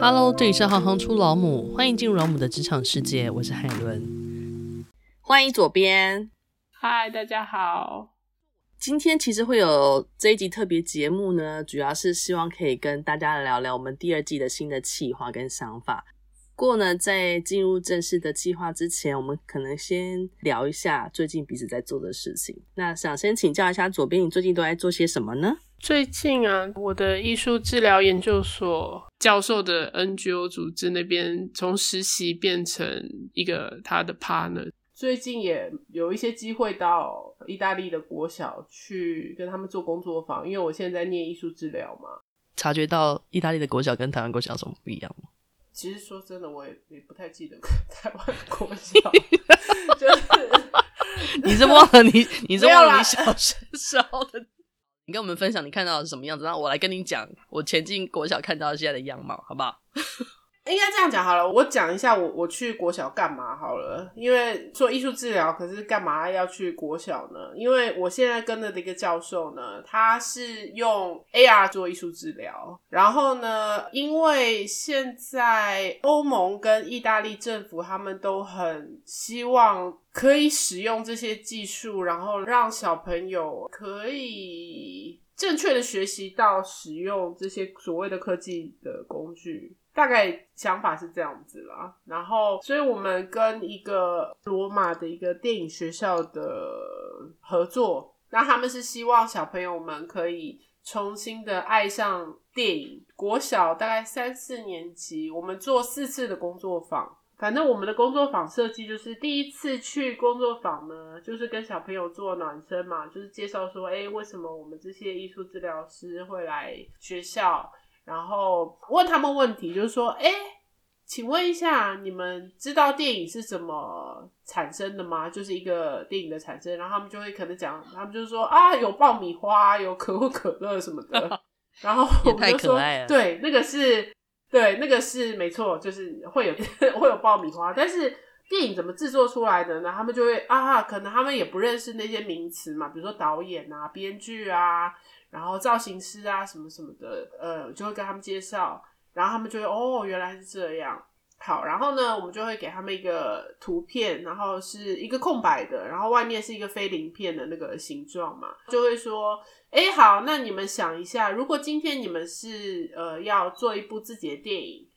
Hello，这里是行行出老母，欢迎进入老母的职场世界，我是海伦，欢迎左边，嗨，大家好。今天其实会有这一集特别节目呢，主要是希望可以跟大家聊聊我们第二季的新的企划跟想法。不过呢，在进入正式的计划之前，我们可能先聊一下最近彼此在做的事情。那想先请教一下左边，你最近都在做些什么呢？最近啊，我的艺术治疗研究所教授的 NGO 组织那边从实习变成一个他的 partner。最近也有一些机会到意大利的国小去跟他们做工作坊，因为我现在在念艺术治疗嘛。察觉到意大利的国小跟台湾国小有什么不一样吗？其实说真的，我也也不太记得台湾国小，就是你是忘了你，你是忘了你小时候的。你跟我们分享你看到的是什么样子，那我来跟你讲我前进国小看到现在的样貌，好不好？应该这样讲好了，我讲一下我我去国小干嘛好了。因为做艺术治疗，可是干嘛要去国小呢？因为我现在跟的这个教授呢，他是用 AR 做艺术治疗。然后呢，因为现在欧盟跟意大利政府他们都很希望可以使用这些技术，然后让小朋友可以正确的学习到使用这些所谓的科技的工具。大概想法是这样子啦，然后，所以我们跟一个罗马的一个电影学校的合作，那他们是希望小朋友们可以重新的爱上电影。国小大概三四年级，我们做四次的工作坊，反正我们的工作坊设计就是第一次去工作坊呢，就是跟小朋友做暖身嘛，就是介绍说，哎，为什么我们这些艺术治疗师会来学校。然后问他们问题，就是说，哎，请问一下，你们知道电影是怎么产生的吗？就是一个电影的产生，然后他们就会可能讲，他们就是说啊，有爆米花，有可口可乐什么的。然后我们就说，对，那个是，对，那个是没错，就是会有 会有爆米花。但是电影怎么制作出来的呢？他们就会啊，可能他们也不认识那些名词嘛，比如说导演啊、编剧啊。然后造型师啊，什么什么的，呃，就会跟他们介绍，然后他们就会哦，原来是这样。好，然后呢，我们就会给他们一个图片，然后是一个空白的，然后外面是一个飞鳞片的那个形状嘛，就会说，哎，好，那你们想一下，如果今天你们是呃要做一部自己的电影，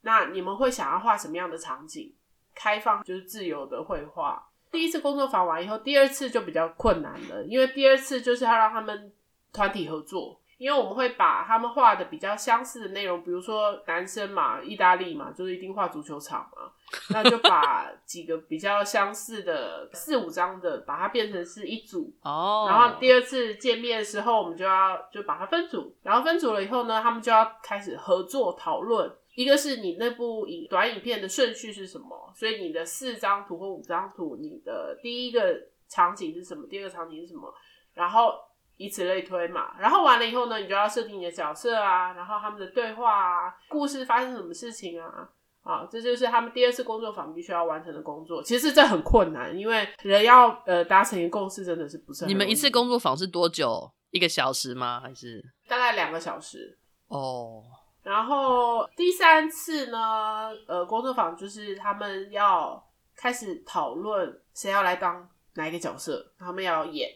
那你们会想要画什么样的场景？开放就是自由的绘画。第一次工作坊完以后，第二次就比较困难了，因为第二次就是要让他们。团体合作，因为我们会把他们画的比较相似的内容，比如说男生嘛，意大利嘛，就是一定画足球场嘛，那就把几个比较相似的四五张的，把它变成是一组哦。然后第二次见面的时候，我们就要就把它分组，然后分组了以后呢，他们就要开始合作讨论，一个是你那部影短影片的顺序是什么，所以你的四张图或五张图，你的第一个场景是什么，第二个场景是什么，然后。以此类推嘛，然后完了以后呢，你就要设定你的角色啊，然后他们的对话啊，故事发生什么事情啊，啊，这就是他们第二次工作坊必须要完成的工作。其实这很困难，因为人要呃达成一个共识，真的是不是很？你们一次工作坊是多久？一个小时吗？还是大概两个小时？哦。然后第三次呢，呃，工作坊就是他们要开始讨论谁要来当哪一个角色，他们要演。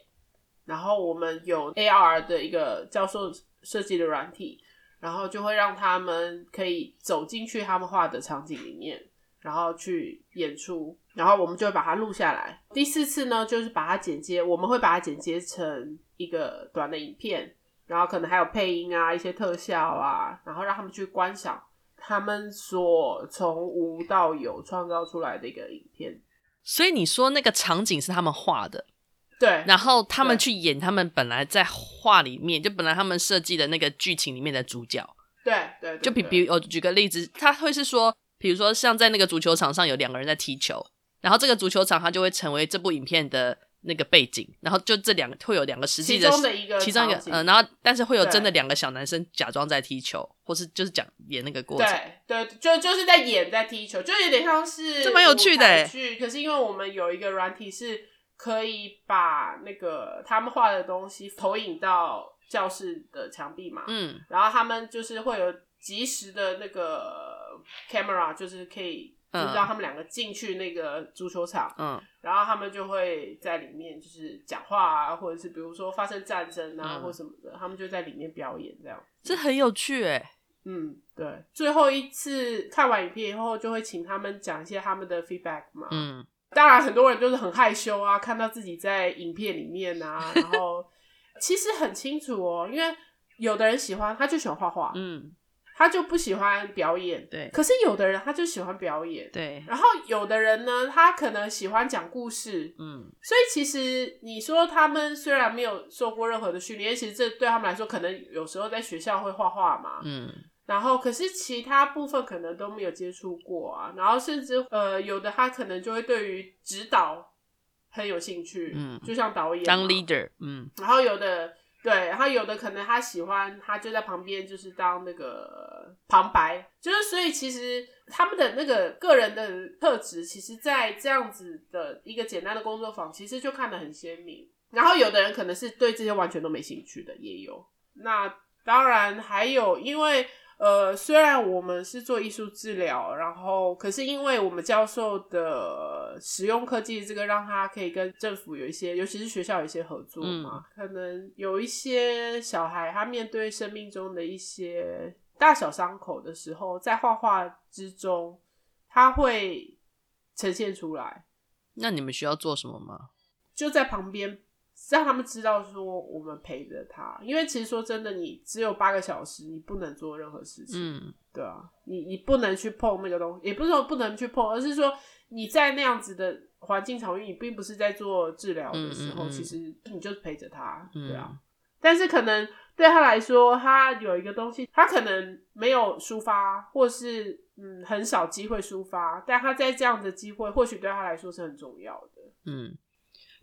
然后我们有 AR 的一个教授设计的软体，然后就会让他们可以走进去他们画的场景里面，然后去演出，然后我们就会把它录下来。第四次呢，就是把它剪接，我们会把它剪接成一个短的影片，然后可能还有配音啊、一些特效啊，然后让他们去观赏他们所从无到有创造出来的一个影片。所以你说那个场景是他们画的？对，然后他们去演他们本来在画里面，就本来他们设计的那个剧情里面的主角。对对，对，对，就比比我举个例子，他会是说，比如说像在那个足球场上有两个人在踢球，然后这个足球场它就会成为这部影片的那个背景，然后就这两个会有两个实际的，其中的一个，其中一个，嗯，然后但是会有真的两个小男生假装在踢球，或是就是讲演那个过程。对对，就就是在演在踢球，就有点像是这蛮有趣的哎。可是因为我们有一个软体是。可以把那个他们画的东西投影到教室的墙壁嘛？嗯，然后他们就是会有及时的那个 camera，就是可以就让他们两个进去那个足球场，嗯，然后他们就会在里面就是讲话啊，或者是比如说发生战争啊、嗯、或什么的，他们就在里面表演这样。这很有趣哎。嗯，对。最后一次看完影片以后，就会请他们讲一些他们的 feedback 嘛。嗯。当然，很多人就是很害羞啊，看到自己在影片里面啊，然后其实很清楚哦，因为有的人喜欢，他就喜欢画画，嗯，他就不喜欢表演，对。可是有的人他就喜欢表演，对。然后有的人呢，他可能喜欢讲故事，嗯。所以其实你说他们虽然没有受过任何的训练，其实这对他们来说，可能有时候在学校会画画嘛，嗯。然后，可是其他部分可能都没有接触过啊。然后，甚至呃，有的他可能就会对于指导很有兴趣，嗯，就像导演当 leader，嗯。然后有的对，然后有的可能他喜欢，他就在旁边就是当那个旁白，就是所以其实他们的那个个人的特质，其实，在这样子的一个简单的工作坊，其实就看得很鲜明。然后有的人可能是对这些完全都没兴趣的，也有。那当然还有，因为。呃，虽然我们是做艺术治疗，然后可是因为我们教授的使用科技，这个让他可以跟政府有一些，尤其是学校有一些合作嘛。嗯、可能有一些小孩，他面对生命中的一些大小伤口的时候，在画画之中，他会呈现出来。那你们需要做什么吗？就在旁边。让他们知道说我们陪着他，因为其实说真的，你只有八个小时，你不能做任何事情，嗯，对啊，你你不能去碰那个东西，也不是说不能去碰，而是说你在那样子的环境场域，你并不是在做治疗的时候，嗯嗯嗯，其实你就是陪着他，对啊。嗯、但是可能对他来说，他有一个东西，他可能没有抒发，或是嗯很少机会抒发，但他在这样的机会，或许对他来说是很重要的，嗯。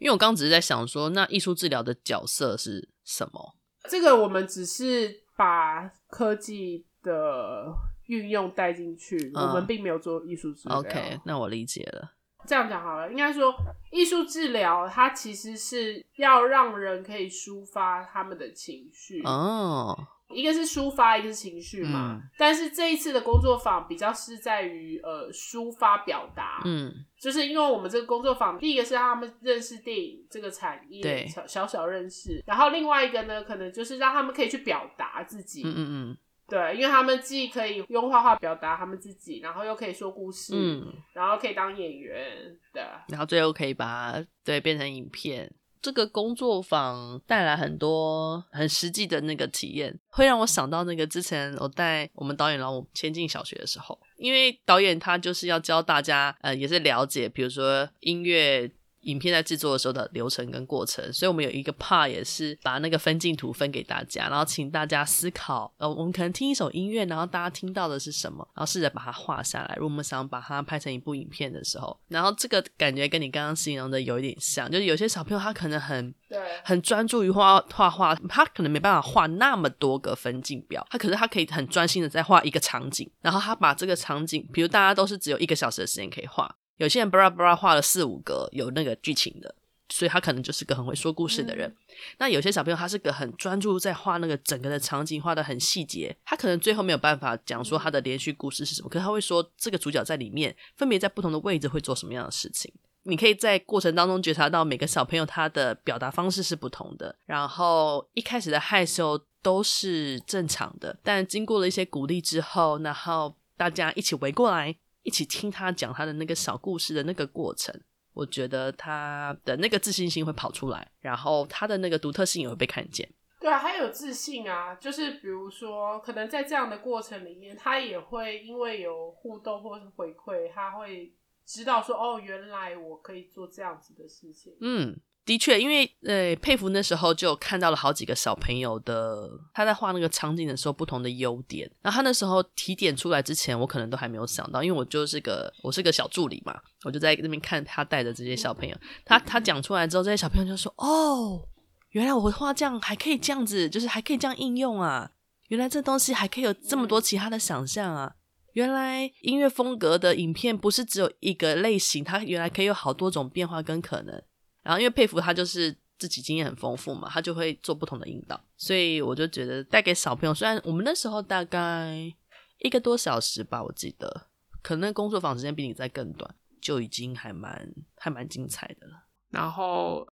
因为我刚刚只是在想说，那艺术治疗的角色是什么？这个我们只是把科技的运用带进去，嗯，我们并没有做艺术治疗。OK，那我理解了。这样讲好了，应该说艺术治疗它其实是要让人可以抒发他们的情绪哦。一个是抒发，一个是情绪嘛、嗯。但是这一次的工作坊比较是在于呃抒发表达，嗯，就是因为我们这个工作坊，第一个是让他们认识电影这个产业，对，小小小认识。然后另外一个呢，可能就是让他们可以去表达自己，嗯嗯嗯，对，因为他们既可以用画画表达他们自己，然后又可以说故事，嗯，然后可以当演员，对，然后最后可以把它对变成影片。这个工作坊带来很多很实际的那个体验，会让我想到那个之前我带我们导演老母迁进小学的时候，因为导演他就是要教大家，呃，也是了解，比如说音乐。影片在制作的时候的流程跟过程，所以我们有一个 part 也是把那个分镜图分给大家，然后请大家思考，呃，我们可能听一首音乐，然后大家听到的是什么，然后试着把它画下来。如果我们想把它拍成一部影片的时候，然后这个感觉跟你刚刚形容的有一点像，就是有些小朋友他可能很对很专注于画画画，他可能没办法画那么多个分镜表，他可是他可以很专心的在画一个场景，然后他把这个场景，比如大家都是只有一个小时的时间可以画。有些人巴拉巴拉画了四五个有那个剧情的，所以他可能就是个很会说故事的人。嗯。那有些小朋友他是个很专注在画那个整个的场景，画的很细节，他可能最后没有办法讲说他的连续故事是什么，可是他会说这个主角在里面分别在不同的位置会做什么样的事情。你可以在过程当中觉察到每个小朋友他的表达方式是不同的，然后一开始的害羞都是正常的，但经过了一些鼓励之后，然后大家一起围过来。一起听他讲他的那个小故事的那个过程，我觉得他的那个自信心会跑出来，然后他的那个独特性也会被看见。对啊，还有自信啊，就是比如说，可能在这样的过程里面，他也会因为有互动或是回馈，他会知道说，哦，原来我可以做这样子的事情。嗯。的确，因为呃，佩服那时候就看到了好几个小朋友的他在画那个场景的时候不同的优点。然后他那时候提点出来之前，我可能都还没有想到，因为我就是个我是个小助理嘛，我就在那边看他带的这些小朋友。他他讲出来之后，这些小朋友就说：“哦，原来我画这样还可以这样子，就是还可以这样应用啊！原来这东西还可以有这么多其他的想象啊！原来音乐风格的影片不是只有一个类型，它原来可以有好多种变化跟可能。”然后因为佩服他就是自己经验很丰富嘛，他就会做不同的引导，所以我就觉得带给小朋友，虽然我们那时候大概一个多小时吧，我记得，可能工作坊时间比你在更短，就已经还蛮还蛮精彩的了。然后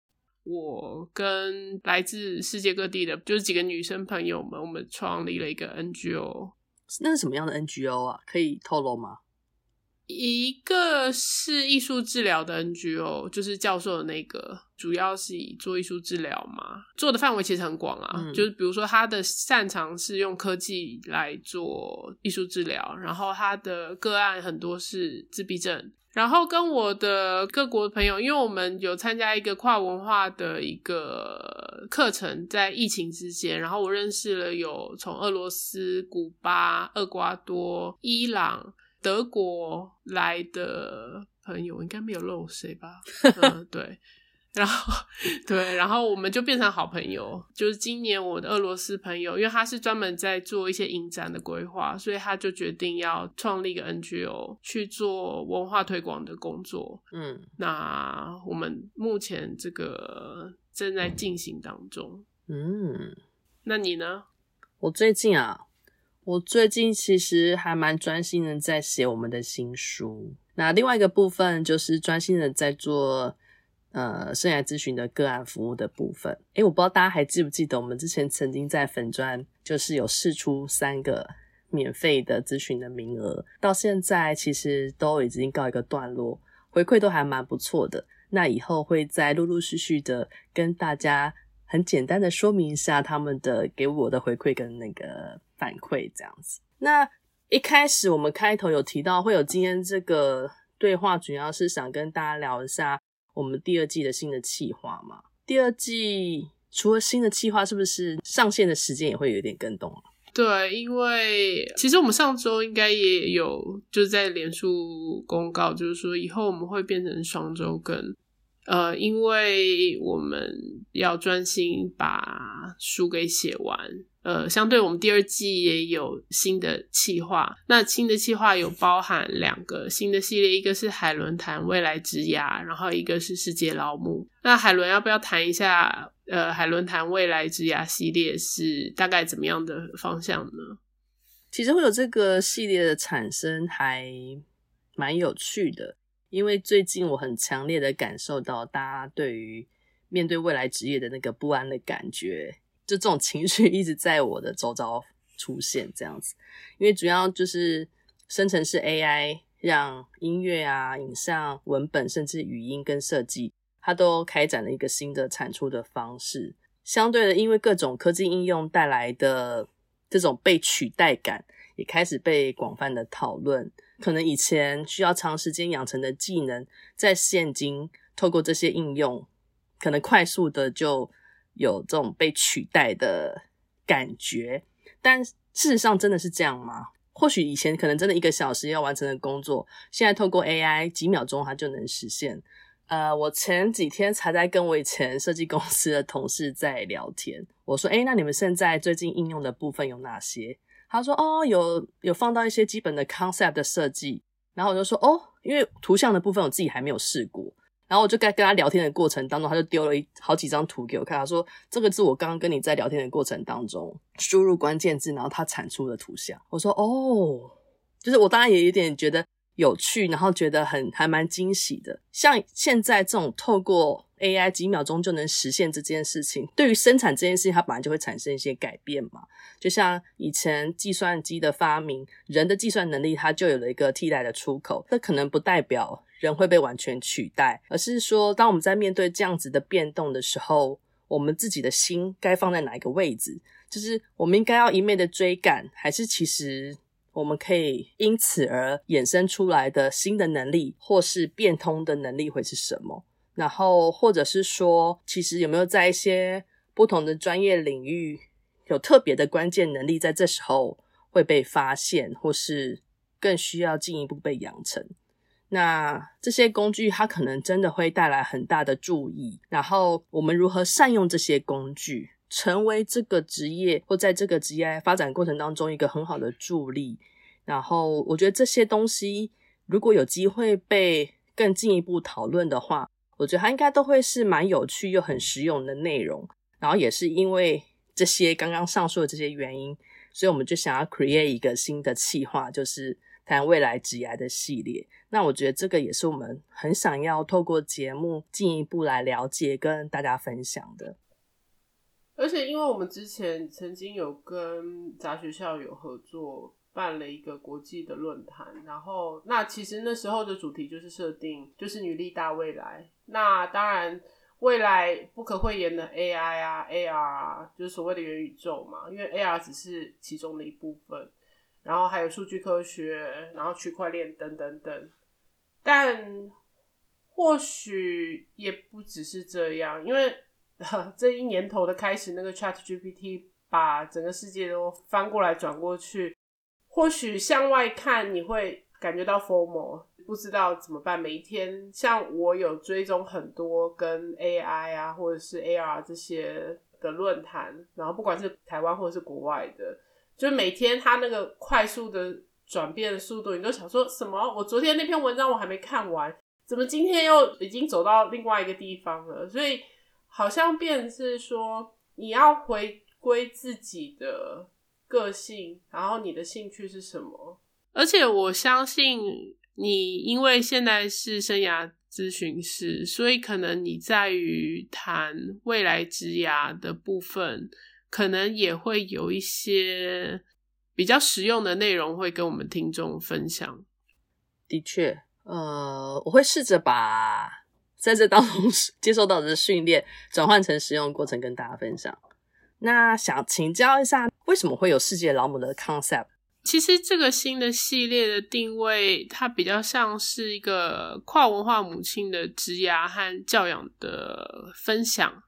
我跟来自世界各地的，就是几个女生朋友们，我们创立了一个 NGO。那是什么样的 NGO 啊？可以透露吗？一个是艺术治疗的 NGO，就是教授的那个，主要是以做艺术治疗嘛，做的范围其实很广啊。嗯、就是比如说，他的擅长是用科技来做艺术治疗，然后他的个案很多是自闭症。然后跟我的各国的朋友，因为我们有参加一个跨文化的一个课程，在疫情之间，然后我认识了有从俄罗斯、古巴、厄瓜多、伊朗。德国来的朋友应该没有漏谁吧？嗯，对，然后 对，然后我们就变成好朋友。就是今年我的俄罗斯朋友，因为他是专门在做一些影展的规划，所以他就决定要创立一个 NGO 去做文化推广的工作。嗯，那我们目前这个正在进行当中。嗯，那你呢？我最近啊。我最近其实还蛮专心的在写我们的新书，那另外一个部分就是专心的在做呃生涯咨询的个案服务的部分。诶，我不知道大家还记不记得我们之前曾经在粉专就是有试出三个免费的咨询的名额，到现在其实都已经告一个段落，回馈都还蛮不错的。那以后会再陆陆续续的跟大家很简单的说明一下他们的给我的回馈跟那个。反馈这样子。那一开始我们开头有提到会有今天这个对话，主要是想跟大家聊一下我们第二季的新的企划嘛。第二季除了新的企划，是不是上线的时间也会有点更动啊？对，因为其实我们上周应该也有就是在脸书公告，就是说以后我们会变成双周更。呃，因为我们要专心把书给写完。呃，相对我们第二季也有新的企划，那新的企划有包含两个新的系列，一个是海伦谈未来之涯，然后一个是世界老母。那海伦要不要谈一下？呃，海伦谈未来之涯系列是大概怎么样的方向呢？其实会有这个系列的产生还蛮有趣的，因为最近我很强烈的感受到大家对于面对未来职业的那个不安的感觉。就这种情绪一直在我的周遭出现，这样子，因为主要就是生成式 AI 让音乐啊、影像、文本，甚至语音跟设计，它都开展了一个新的产出的方式。相对的，因为各种科技应用带来的这种被取代感，开始被广泛的讨论。可能以前需要长时间养成的技能，在现今透过这些应用，可能快速的就。有这种被取代的感觉，但事实上真的是这样吗？或许以前可能真的一个小时要完成的工作，现在透过 AI 几秒钟它就能实现。呃，我前几天才在跟我以前设计公司的同事在聊天，我说：“诶，那你们现在最近应用的部分有哪些？”他说：“哦，有有放到一些基本的 concept 的设计。”然后我就说：“哦，因为图像的部分我自己还没有试过。”然后我就在跟他聊天的过程当中，他就丢了一好几张图给我看。他说：“这个是我刚刚跟你在聊天的过程当中输入关键字，然后他产出的图像。”我说：“哦，就是我当然也有点觉得有趣，然后觉得很还蛮惊喜的。像现在这种透过 AI 几秒钟就能实现这件事情，对于生产这件事情，它本来就会产生一些改变嘛。就像以前计算机的发明，人的计算能力它就有了一个替代的出口，这可能不代表。”人会被完全取代，而是说，当我们在面对这样子的变动的时候，我们自己的心该放在哪一个位置？就是我们应该要一昧的追赶，还是其实我们可以因此而衍生出来的新的能力，或是变通的能力会是什么？然后，或者是说，其实有没有在一些不同的专业领域有特别的关键能力，在这时候会被发现，或是更需要进一步被养成？那这些工具，它可能真的会带来很大的注意。然后我们如何善用这些工具，成为这个职业或在这个职业发展过程当中一个很好的助力。然后我觉得这些东西，如果有机会被更进一步讨论的话，我觉得它应该都会是蛮有趣又很实用的内容。然后也是因为这些刚刚上述的这些原因，所以我们就想要 create 一个新的企划，就是谈未来职涯的系列。那我觉得这个也是我们很想要透过节目进一步来了解跟大家分享的。而且，因为我们之前曾经有跟杂学校有合作，办了一个国际的论坛，然后那其实那时候的主题就是设定，就是女力大未来。那当然，未来不可讳言的 AI 啊、AR 啊，就是所谓的元宇宙嘛，因为 AR 只是其中的一部分，然后还有数据科学，然后区块链等等等。但或许也不只是这样，因为。这一年头的开始，那个 ChatGPT 把整个世界都翻过来转过去。或许向外看你会感觉到 formal，不知道怎么办。每一天，像我有追踪很多跟 AI 啊，或者是 AR 这些的论坛，然后不管是台湾或者是国外的，就每天它那个快速的转变的速度，你都想说什么？我昨天那篇文章我还没看完，怎么今天又已经走到另外一个地方了？所以。好像变是说，你要回归自己的个性，然后你的兴趣是什么？而且我相信你，因为现在是生涯咨询师，所以可能你在于谈未来职涯的部分，可能也会有一些比较实用的内容会跟我们听众分享。的确，呃，我会试着把。在这当中 接受到的训练，转换成实用过程跟大家分享。那想请教一下，为什么会有世界老母的 concept？其实这个新的系列的定位，它比较像是一个跨文化母亲的职涯和教养的分享。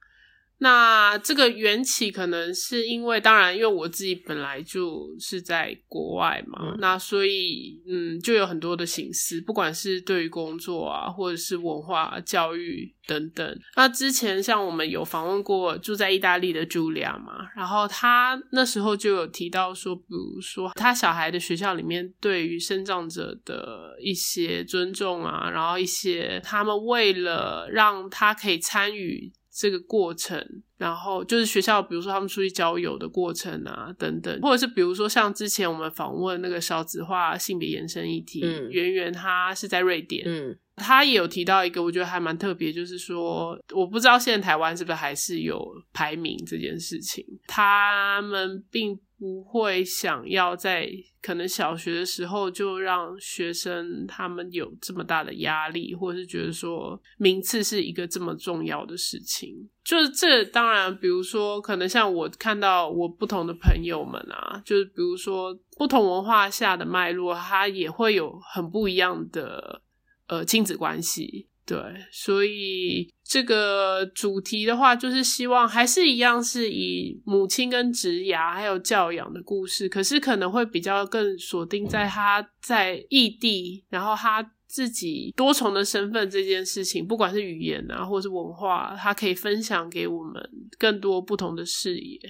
那这个缘起可能是因为，当然，因为我自己本来就是在国外嘛，嗯、那所以嗯，就有很多的形式，不管是对于工作啊，或者是文化教育等等。那之前像我们有访问过住在意大利的 Julia 嘛，然后他那时候就有提到说，比如说他小孩的学校里面对于身障者的一些尊重啊，然后一些他们为了让他可以参与。这个过程，然后就是学校，比如说他们出去交友的过程啊，等等，或者是比如说像之前我们访问那个少子化性别延伸议题，嗯，圆圆他是在瑞典，嗯，他也有提到一个我觉得还蛮特别，就是说我不知道现在台湾是不是还是有排名这件事情，他们并。不会想要在可能小学的时候就让学生他们有这么大的压力，或者是觉得说名次是一个这么重要的事情。就是这当然，比如说可能像我看到我不同的朋友们啊，就是比如说不同文化下的脉络，它也会有很不一样的呃亲子关系。对，所以这个主题的话，就是希望还是一样，是以母亲跟职涯还有教养的故事，可是可能会比较更锁定在他在异地，然后他自己多重的身份这件事情，不管是语言啊，或是文化，他可以分享给我们更多不同的视野。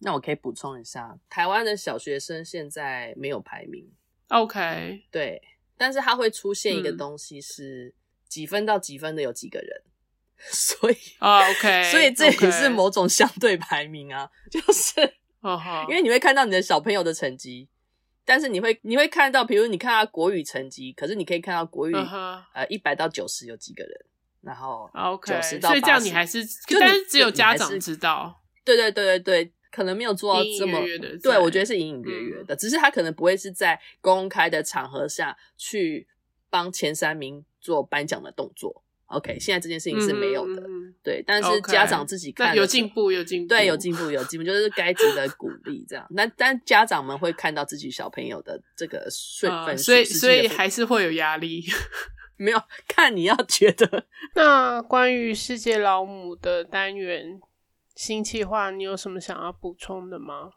那我可以补充一下，台湾的小学生现在没有排名，OK，对，但是它会出现一个东西是。嗯几分到几分的有几个人，所以啊、oh,，OK，所以这也是某种相对排名啊.就是，uh. 因为你会看到你的小朋友的成绩，但是你会你会看到，比如你看他国语成绩，可是你可以看到国语、uh -huh. 呃一百到九十有几个人，然后 OK，九十到八十，所以这样你还是，但是只有家长知道，对对对对对，可能没有做到这么，对，我觉得是隐隐约约的、嗯，只是他可能不会是在公开的场合下去帮前三名。做颁奖的动作，OK，现在这件事情是没有的，嗯、对，但是家长自己看有进步，有进步，对，有进步，有进步，就是该值得鼓励这样。那但家长们会看到自己小朋友的这个顺分、呃，所以所以还是会有压力。没有看你要觉得。那关于世界老母的单元新计划，你有什么想要补充的吗？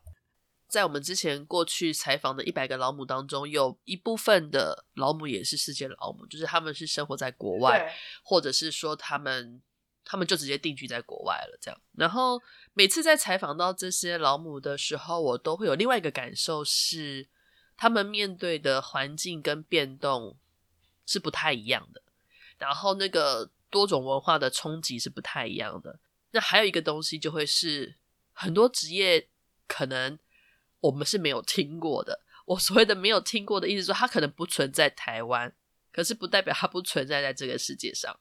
在我们之前过去采访的一百个老母当中，有一部分的老母也是世界老母，就是他们是生活在国外，或者是说他们他们就直接定居在国外了这样。然后每次在采访到这些老母的时候，我都会有另外一个感受是，他们面对的环境跟变动是不太一样的，然后那个多种文化的冲击是不太一样的。那还有一个东西就会是很多职业可能。我们是没有听过的。我所谓的没有听过的意思说，它可能不存在台湾，可是不代表它不存在在这个世界上。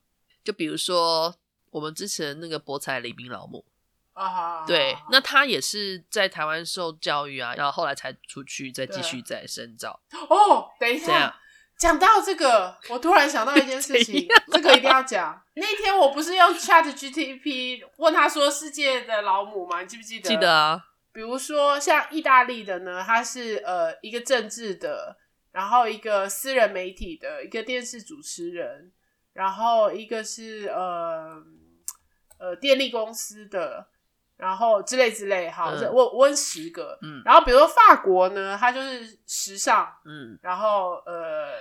就比如说我们之前那个博彩黎明老母啊，对，那他也是在台湾受教育啊，然后后来才出去再继续再深造。哦，等一下，讲到这个，我突然想到一件事情，这个一定要讲。那天我不是用 Chat GTP 问他说世界的老母吗？你记不记得？记得啊。比如说像意大利的呢，它是呃一个政治的，然后一个私人媒体的一个电视主持人，然后一个是呃呃电力公司的，然后之类之类，好，嗯、我我问十个，嗯，然后比如说法国呢，它就是时尚，嗯，然后呃。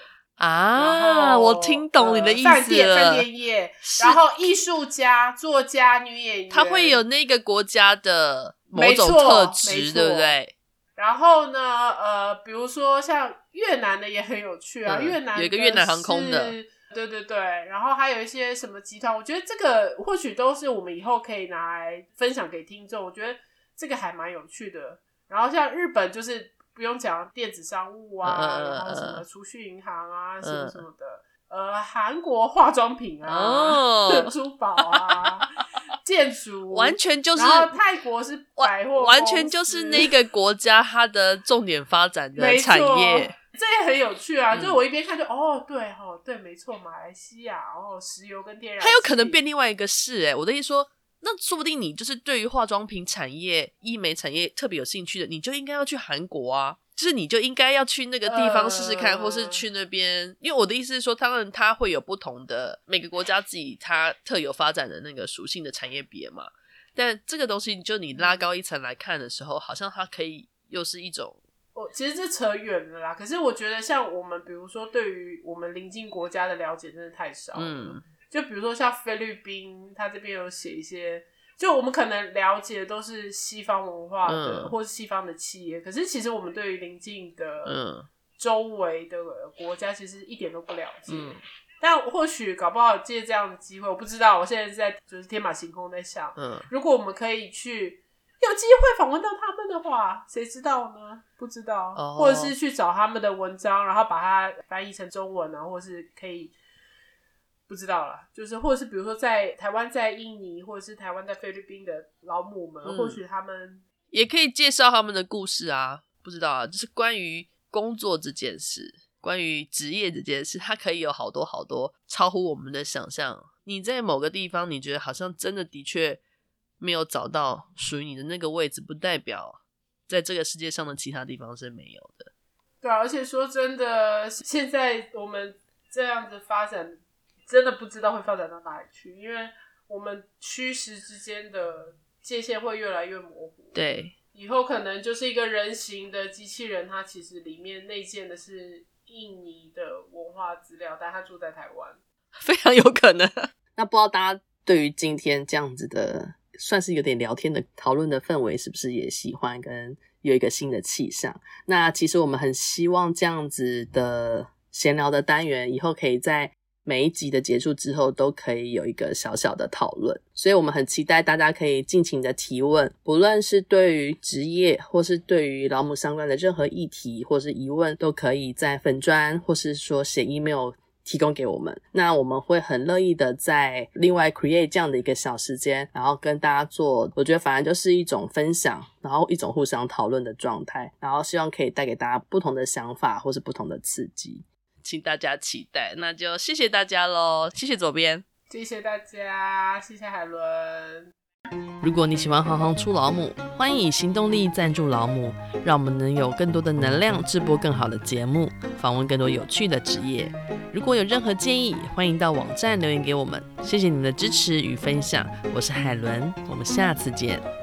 啊，我听懂你的意思了。饭店、饭店业，然后艺术家、作家、女演员，他会有那个国家的某种特质，对不对？然后呢，呃，比如说像越南的也很有趣啊，嗯、越南有一个越南航空的，对对对。然后还有一些什么集团，我觉得这个或许都是我们以后可以拿来分享给听众。我觉得这个还蛮有趣的。然后像日本就是。不用讲电子商务啊，呃、然后什么储蓄银行啊，呃、什么什么的。呃，韩国化妆品啊，哦、珠宝啊，建筑，完全就是。然后泰国是百货，完全就是那个国家它的重点发展的产业。这也很有趣啊！嗯、就我一边看就哦，对哦，对，没错，马来西亚哦，石油跟天然，它有可能变另外一个市哎。我的意思说，那说不定你就是对于化妆品产业、医美产业特别有兴趣的，你就应该要去韩国啊。就是你就应该要去那个地方试试看，呃、或是去那边，因为我的意思是说，当然它会有不同的每个国家自己它特有发展的那个属性的产业别嘛。但这个东西，就你拉高一层来看的时候，好像它可以又是一种。哦，其实这扯远了啦。可是我觉得，像我们比如说对于我们邻近国家的了解真的太少。嗯，就比如说像菲律宾，它这边有写一些。就我们可能了解的都是西方文化的，嗯、或是西方的企业，可是其实我们对于邻近的周围的国家，其实一点都不了解。嗯、但或许搞不好借这样的机会，我不知道。我现在是在就是天马行空在想，嗯、如果我们可以去有机会访问到他们的话，谁知道呢？不知道，哦、或者是去找他们的文章，然后把它翻译成中文啊，或是可以。不知道啦，就是或者是比如说在台湾、在印尼，或者是台湾在菲律宾的老母们，嗯、或许他们也可以介绍他们的故事啊。不知道啊，就是关于工作这件事，关于职业这件事，它可以有好多好多超乎我们的想象。你在某个地方，你觉得好像真的的确没有找到属于你的那个位置，不代表在这个世界上的其他地方是没有的。对啊，而且说真的，现在我们这样子发展。真的不知道会发展到哪里去，因为我们虚实之间的界限会越来越模糊。对，以后可能就是一个人形的机器人，它其实里面内建的是印尼的文化资料，但它住在台湾，非常有可能。那不知道大家对于今天这样子的，算是有点聊天的讨论的氛围，是不是也喜欢跟有一个新的气象？那其实我们很希望这样子的闲聊的单元，以后可以在。每一集的结束之后，都可以有一个小小的讨论，所以我们很期待大家可以尽情的提问，不论是对于职业，或是对于老母相关的任何议题，或是疑问，都可以在粉砖，或是说写 email 提供给我们。那我们会很乐意的在另外 create 这样的一个小时间，然后跟大家做，我觉得反而就是一种分享，然后一种互相讨论的状态，然后希望可以带给大家不同的想法，或是不同的刺激。请大家期待，那就谢谢大家喽！谢谢左边，谢谢大家，谢谢海伦。如果你喜欢行行出老母，欢迎以行动力赞助老母，让我们能有更多的能量制播更好的节目，访问更多有趣的职业。如果有任何建议，欢迎到网站留言给我们。谢谢你们的支持与分享，我是海伦，我们下次见。